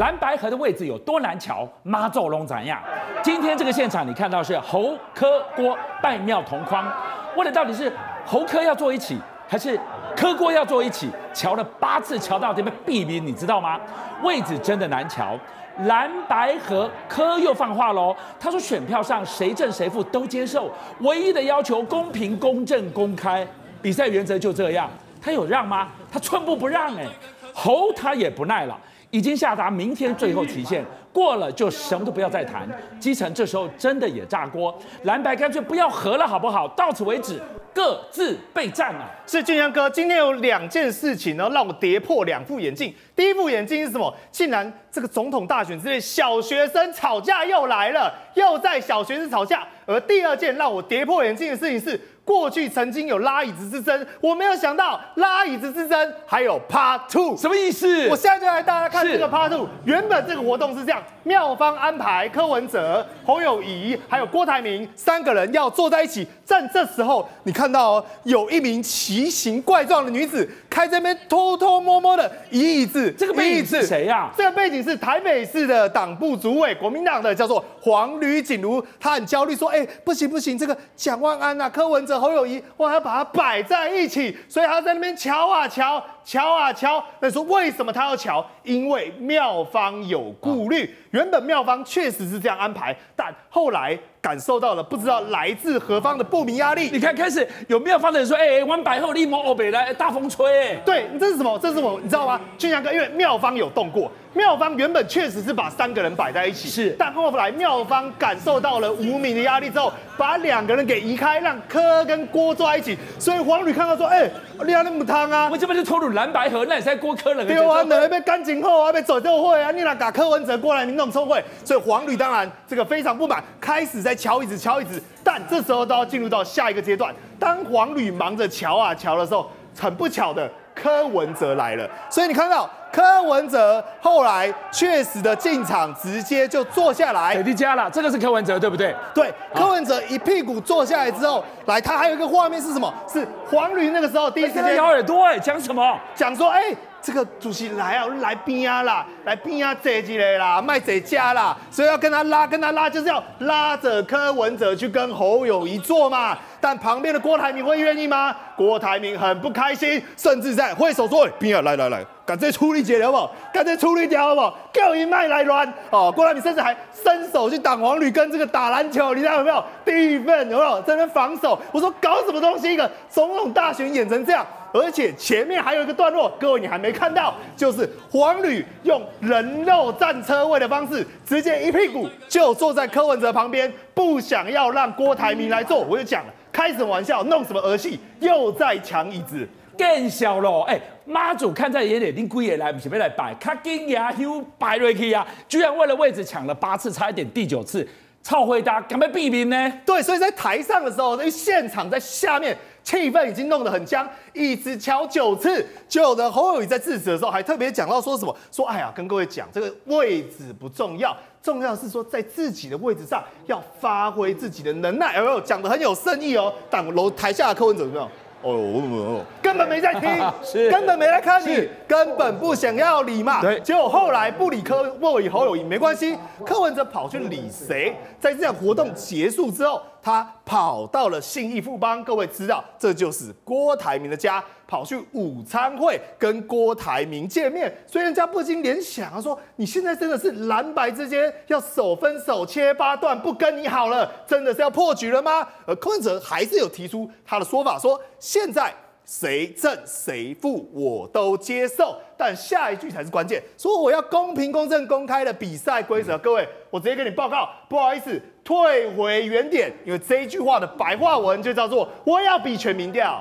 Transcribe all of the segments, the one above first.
蓝白河的位置有多难瞧，妈祖龙怎样？今天这个现场你看到是侯科郭拜庙同框，问的到底是侯科要坐一起，还是科郭要坐一起？瞧了八次，瞧到这边毙命，你知道吗？位置真的难瞧。蓝白河科又放话喽，他说选票上谁正谁负都接受，唯一的要求公平、公正、公开，比赛原则就这样。他有让吗？他寸步不让哎，侯他也不耐了，已经下达明天最后期限，过了就什么都不要再谈。基层这时候真的也炸锅，蓝白干脆不要合了好不好？到此为止。各自备战啊！是俊阳哥，今天有两件事情呢，让我跌破两副眼镜。第一副眼镜是什么？竟然这个总统大选之内，小学生吵架又来了，又在小学生吵架。而第二件让我跌破眼镜的事情是，过去曾经有拉椅子之争，我没有想到拉椅子之争还有 Part Two，什么意思？我现在就来大家看这个 Part Two。原本这个活动是这样，妙方安排柯文哲、侯友谊还有郭台铭三个人要坐在一起，但这时候你看到哦，有一名奇形怪状的女子开这边偷偷摸摸的一亿字，这个背景是谁呀？这个背景是台北市的党部主委，国民党的叫做黄吕锦如，他很焦虑说，哎，不行不行，这个蒋万安呐、啊，柯文哲。侯友谊，我还要把它摆在一起，所以他在那边瞧啊瞧，瞧啊瞧。那你说为什么他要瞧？因为妙方有顾虑。原本妙方确实是这样安排，但后来感受到了不知道来自何方的不明压力。你看，开始有庙方的人说：“哎、欸，湾百后立摸欧北来大风吹。”欸，对，这是什么？这是什么？你知道吗？俊阳哥，因为妙方有动过。庙方原本确实是把三个人摆在一起，是，但后来妙方感受到了无名的压力之后，把两个人给移开，让柯跟郭坐在一起。所以黄旅看到说，哎、欸，你阿那么烫啊？我这边就抽入蓝白河，那你是郭柯了。对啊，那边干净后啊，被走就会啊，你哪搞柯文哲过来，你弄错会。所以黄旅当然这个非常不满，开始在乔椅子，乔椅子。但这时候都要进入到下一个阶段，当黄旅忙着乔啊乔的时候，很不巧的。柯文哲来了，所以你看到柯文哲后来确实的进场，直接就坐下来。给你加了，这个是柯文哲对不对？对，柯文哲一屁股坐下来之后，来，他还有一个画面是什么？是黄驴那个时候第一时间咬耳朵，哎，讲什么？讲说，哎。这个主席来啊，来边啊啦，来边啊坐一下啦，卖这家啦，所以要跟他拉，跟他拉，就是要拉着柯文哲去跟侯友宜坐嘛。但旁边的郭台铭会愿意吗？郭台铭很不开心，甚至在挥手说：“边啊，来来来，赶紧处理掉好不好？赶紧处理掉好不好？叫一麦来乱哦。”郭台铭甚至还伸手去挡黄旅跟这个打篮球，你知道有没有？第一份有没有在那防守？我说搞什么东西？一个总统大选演成这样。而且前面还有一个段落，各位你还没看到，就是黄旅用人肉占车位的方式，直接一屁股就坐在柯文哲旁边，不想要让郭台铭来坐。我就讲了，开什么玩笑，弄什么儿戏，又在抢椅子，更小了。哎，妈祖看在眼里，拎贵也来不起，别来摆，卡金牙又摆瑞克呀，居然为了位置抢了八次，差一点第九次，超回答，敢被毙命呢？对，所以在台上的时候，在现场在下面。气氛已经弄得很僵，一直敲九次，就有的侯友宜在致辞的时候还特别讲到说什么？说哎呀，跟各位讲，这个位置不重要，重要是说在自己的位置上要发挥自己的能耐。哎呦，讲得很有深意哦。但楼台下的柯文哲怎么样？哦，哦，根本没在听，是根本没来看你，根本不想要理嘛。对，结果后来不理柯，不理侯友谊没关系，柯文哲跑去理谁？在这样活动结束之后。他跑到了信义富邦，各位知道，这就是郭台铭的家，跑去午餐会跟郭台铭见面，所以人家不禁联想啊，说你现在真的是蓝白之间要手分手切八段，不跟你好了，真的是要破局了吗？而柯文哲还是有提出他的说法，说现在。谁正谁负我都接受，但下一句才是关键，说我要公平、公正、公开的比赛规则。各位，我直接跟你报告，不好意思，退回原点，因为这一句话的白话文就叫做我要比全民调。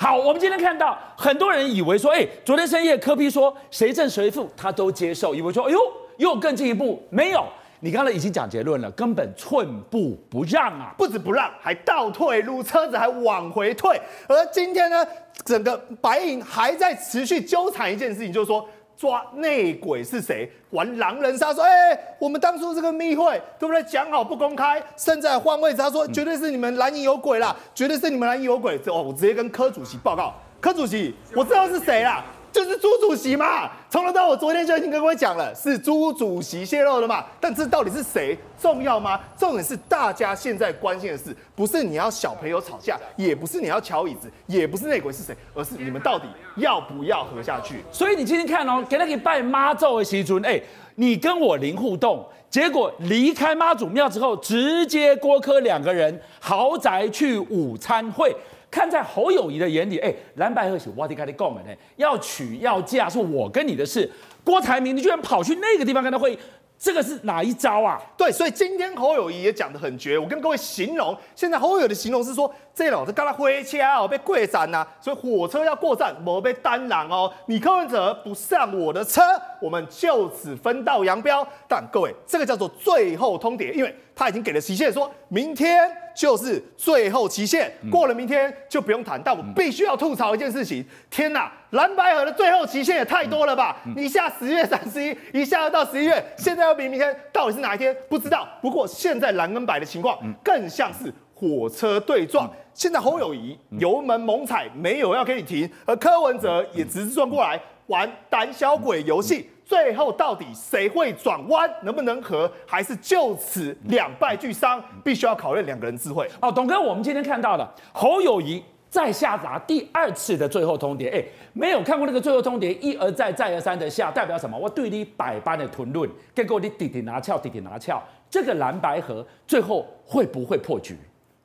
好，我们今天看到很多人以为说，哎，昨天深夜柯 P 说谁胜谁负他都接受，以为说，哎呦，又更进一步，没有。你刚才已经讲结论了，根本寸步不让啊！不止不让，还倒退路，车子还往回退。而今天呢，整个白银还在持续纠缠一件事情，就是说抓内鬼是谁，玩狼人杀，说哎、我们当初这个密会对不对？讲好不公开，现在换位置，他说绝对是你们蓝营有鬼啦，绝对是你们蓝营有鬼。哦，我直接跟柯主席报告，柯主席，我知道是谁啦。就是朱主席嘛，从头到尾，昨天就已经跟各位讲了，是朱主席泄露的嘛。但这到底是谁重要吗？重点是大家现在关心的是，不是你要小朋友吵架，也不是你要乔椅子，也不是内鬼是谁，而是你们到底要不要合下去？所以你今天看哦，给他给拜妈祖的时阵，哎，你跟我零互动，结果离开妈祖庙之后，直接郭柯两个人豪宅去午餐会。看在侯友谊的眼里，哎，蓝白合是我的跟你讲的，要娶要嫁是我跟你的事。郭台铭，你居然跑去那个地方跟他会，这个是哪一招啊？对，所以今天侯友谊也讲得很绝。我跟各位形容，现在侯友的形容是说，这老子跟他火车哦被过站呐，所以火车要过站，我被单拦哦。你柯文哲不上我的车，我们就此分道扬镳。但各位，这个叫做最后通牒，因为他已经给了期限，说明天。就是最后期限过了，明天就不用谈。但我必须要吐槽一件事情：天哪，蓝白河的最后期限也太多了吧！一下十月三十一，一下要到十一月，现在要比明天到底是哪一天？不知道。不过现在蓝跟白的情况更像是火车对撞。现在侯友宜油门猛踩，没有要给你停，而柯文哲也直直撞过来玩胆小鬼游戏。最后到底谁会转弯，能不能和，还是就此两败俱伤？必须要考验两个人智慧。哦，董哥，我们今天看到了侯友谊再下砸第二次的最后通牒，哎，没有看过那个最后通牒，一而再再而三的下，代表什么？我对你百般的吞论，结果你弟弟拿翘，弟弟拿翘，这个蓝白河最后会不会破局？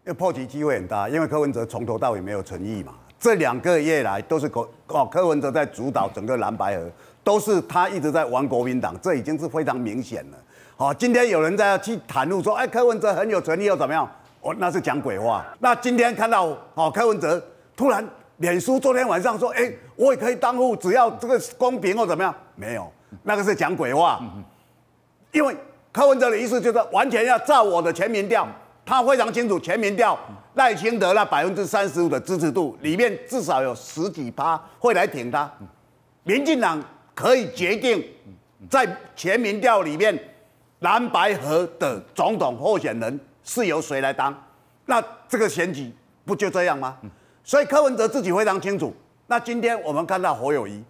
要破局机会很大，因为柯文哲从头到尾没有诚意嘛，这两个月来都是柯哦柯文哲在主导整个蓝白合。都是他一直在玩国民党，这已经是非常明显了。好，今天有人在去袒露说，哎，柯文哲很有诚意又怎么样？哦，那是讲鬼话。那今天看到，哦，柯文哲突然脸书昨天晚上说，哎，我也可以当户，只要这个公平或怎么样？没有，那个是讲鬼话。因为柯文哲的意思就是完全要照我的全民调，他非常清楚全民调赖清德那百分之三十五的支持度里面至少有十几趴会来挺他，民进党。可以决定在全民调里面蓝白合的总统候选人是由谁来当？那这个选举不就这样吗？所以柯文哲自己非常清楚。那今天我们看到侯友谊，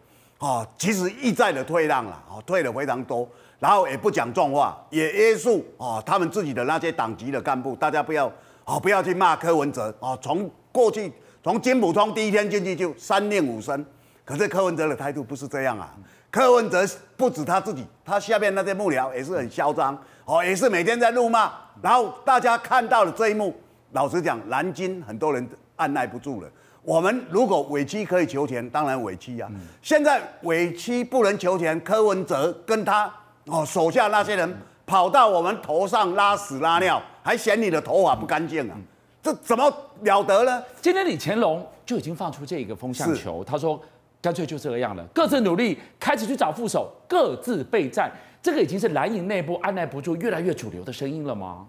哦，其实一再的退让了，哦，退了非常多，然后也不讲重话，也约束哦他们自己的那些党籍的干部，大家不要哦不要去骂柯文哲哦。从过去从金普通第一天进去就三令五申，可是柯文哲的态度不是这样啊。柯文哲不止他自己，他下面那些幕僚也是很嚣张，哦，也是每天在怒骂。然后大家看到了这一幕，老实讲，蓝军很多人按捺不住了。我们如果委屈可以求全，当然委屈啊。现在委屈不能求全，柯文哲跟他哦手下那些人跑到我们头上拉屎拉尿，还嫌你的头发不干净啊，这怎么了得呢？今天李乾隆就已经放出这个风向球，他说。干脆就这样了，各自努力，开始去找副手，各自备战。这个已经是蓝营内部按捺不住，越来越主流的声音了吗？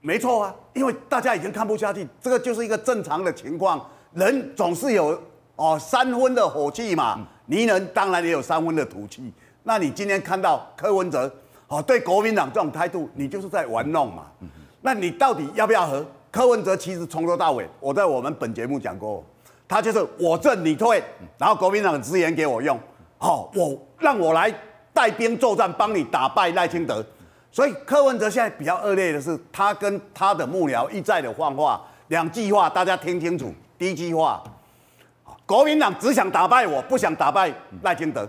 没错啊，因为大家已经看不下去，这个就是一个正常的情况。人总是有哦三分的火气嘛，泥人当然也有三分的土气。那你今天看到柯文哲哦对国民党这种态度，你就是在玩弄嘛。那你到底要不要和柯文哲？其实从头到尾，我在我们本节目讲过。他就是我正你退，然后国民党的资源给我用，好，我让我来带兵作战，帮你打败赖清德。所以柯文哲现在比较恶劣的是，他跟他的幕僚一再的放话，两句话大家听清楚。第一句话，国民党只想打败我，不想打败赖清德，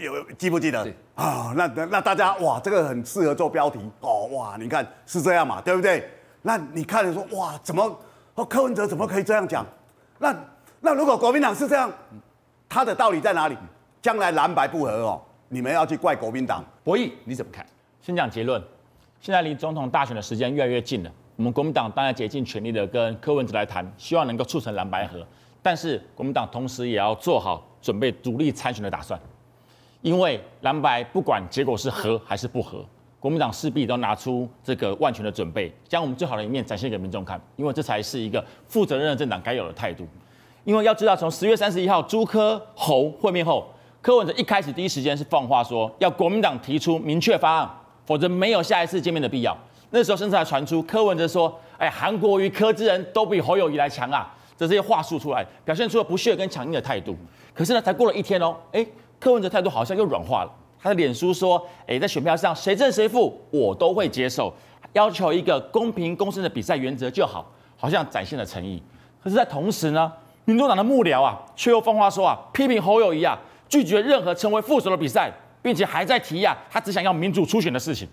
有记不记得？啊，那那大家哇，这个很适合做标题哦，哇，你看是这样嘛，对不对？那你看了说哇，怎么哦，柯文哲怎么可以这样讲？那那如果国民党是这样，他的道理在哪里？将来蓝白不合哦，你们要去怪国民党？博弈你怎么看？先讲结论，现在离总统大选的时间越来越近了，我们国民党当然竭尽全力的跟柯文哲来谈，希望能够促成蓝白合。但是国民党同时也要做好准备独立参选的打算，因为蓝白不管结果是合还是不合。国民党势必都拿出这个万全的准备，将我们最好的一面展现给民众看，因为这才是一个负责任的政党该有的态度。因为要知道，从十月三十一号朱科侯会面后，柯文哲一开始第一时间是放话说要国民党提出明确方案，否则没有下一次见面的必要。那时候甚至还传出柯文哲说：“哎，韩国瑜柯之人都比侯友谊来强啊！”这些话术出来，表现出了不屑跟强硬的态度。可是呢，才过了一天哦，哎，柯文哲态度好像又软化了。他的脸书说，哎，在选票上谁胜谁负我都会接受，要求一个公平公正的比赛原则就好，好像展现了诚意。可是，在同时呢，民主党的幕僚啊，却又放话说啊，批评侯友谊啊，拒绝任何成为副手的比赛，并且还在提啊，他只想要民主初选的事情。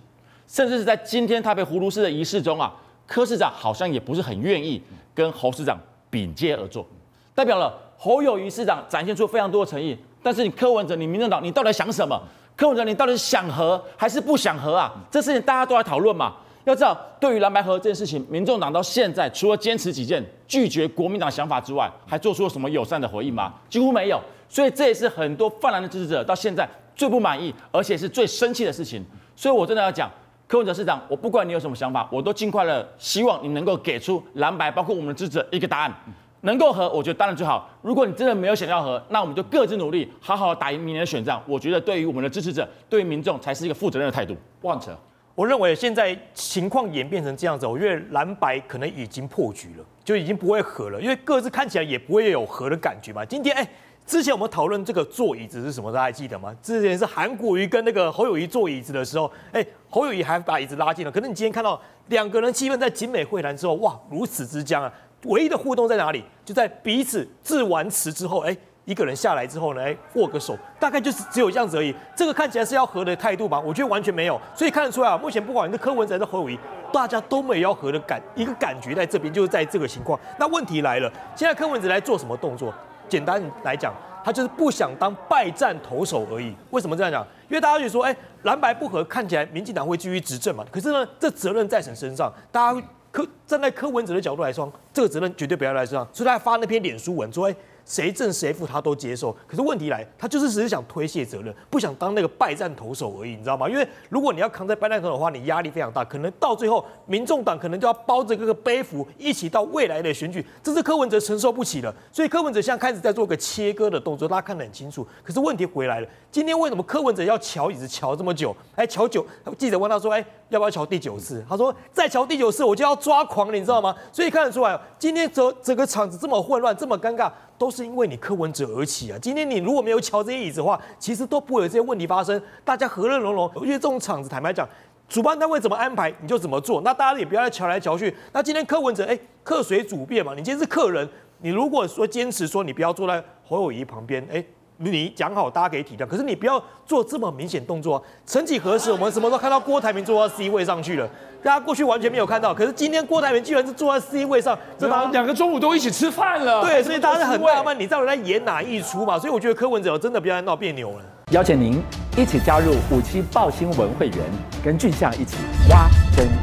甚至是在今天他被葫芦丝的仪式中啊，柯市长好像也不是很愿意跟侯市长并肩而坐，代表了侯友宜市长展现出非常多的诚意。但是你柯文哲，你民进党，你到底想什么？柯文哲，你到底是想和还是不想和啊？这事情大家都来讨论嘛。要知道，对于蓝白合这件事情，民众党到现在除了坚持己见、拒绝国民党想法之外，还做出了什么友善的回应吗？几乎没有。所以这也是很多泛蓝的支持者到现在最不满意，而且是最生气的事情。所以我真的要讲。柯文哲市长，我不管你有什么想法，我都尽快的希望你能够给出蓝白，包括我们的支持者一个答案，能够和，我觉得当然最好。如果你真的没有想要和，那我们就各自努力，好好打赢明年的选战。我觉得对于我们的支持者，对于民众才是一个负责任的态度。旺哲，我认为现在情况演变成这样子，我觉得蓝白可能已经破局了，就已经不会和了，因为各自看起来也不会有和的感觉嘛。今天哎。之前我们讨论这个坐椅子是什么，大家还记得吗？之前是韩国瑜跟那个侯友宜坐椅子的时候，哎，侯友宜还把椅子拉近了。可是你今天看到两个人气氛在景美会谈之后，哇，如此之僵啊！唯一的互动在哪里？就在彼此致完词之后，哎，一个人下来之后呢，哎，握个手，大概就是只有这样子而已。这个看起来是要和的态度吧？我觉得完全没有。所以看得出来啊，目前不管是柯文哲还是侯友宜，大家都没有要和的感，一个感觉在这边，就是在这个情况。那问题来了，现在柯文哲来做什么动作？简单来讲，他就是不想当败战投手而已。为什么这样讲？因为大家就说，哎，蓝白不合，看起来民进党会继续执政嘛。可是呢，这责任在谁身上？大家柯站在柯文哲的角度来说，这个责任绝对不要在身上。所以他发那篇脸书文说，哎。谁正谁负他都接受，可是问题来，他就是只是想推卸责任，不想当那个败战投手而已，你知道吗？因为如果你要扛在败战投手的话，你压力非常大，可能到最后，民众党可能就要包着这个背负，一起到未来的选举，这是柯文哲承受不起的。所以柯文哲现在开始在做个切割的动作，大家看得很清楚。可是问题回来了，今天为什么柯文哲要瞧椅子瞧这么久？哎，乔九，记者问他说，哎，要不要瞧第九次？他说再瞧第九次我就要抓狂了，你知道吗？所以看得出来，今天整整个场子这么混乱，这么尴尬。都是是因为你柯文哲而起啊！今天你如果没有瞧这些椅子的话，其实都不会有这些问题发生，大家和乐融融。因为这种场子，坦白讲，主办单位怎么安排你就怎么做，那大家也不要再瞧来瞧去。那今天柯文哲，哎，客随主便嘛，你今天是客人，你如果说坚持说你不要坐在侯友谊旁边，哎。你讲好，大家可以体谅，可是你不要做这么明显动作。曾几何时，我们什么时候看到郭台铭坐到 C 位上去了？大家过去完全没有看到，可是今天郭台铭居然是坐在 C 位上，这两个中午都一起吃饭了。对，所以大家很纳闷，你到底在演哪一出嘛？所以我觉得柯文哲真的不要再闹别扭了。邀请您一起加入五七报新闻会员，跟俊相一起挖真。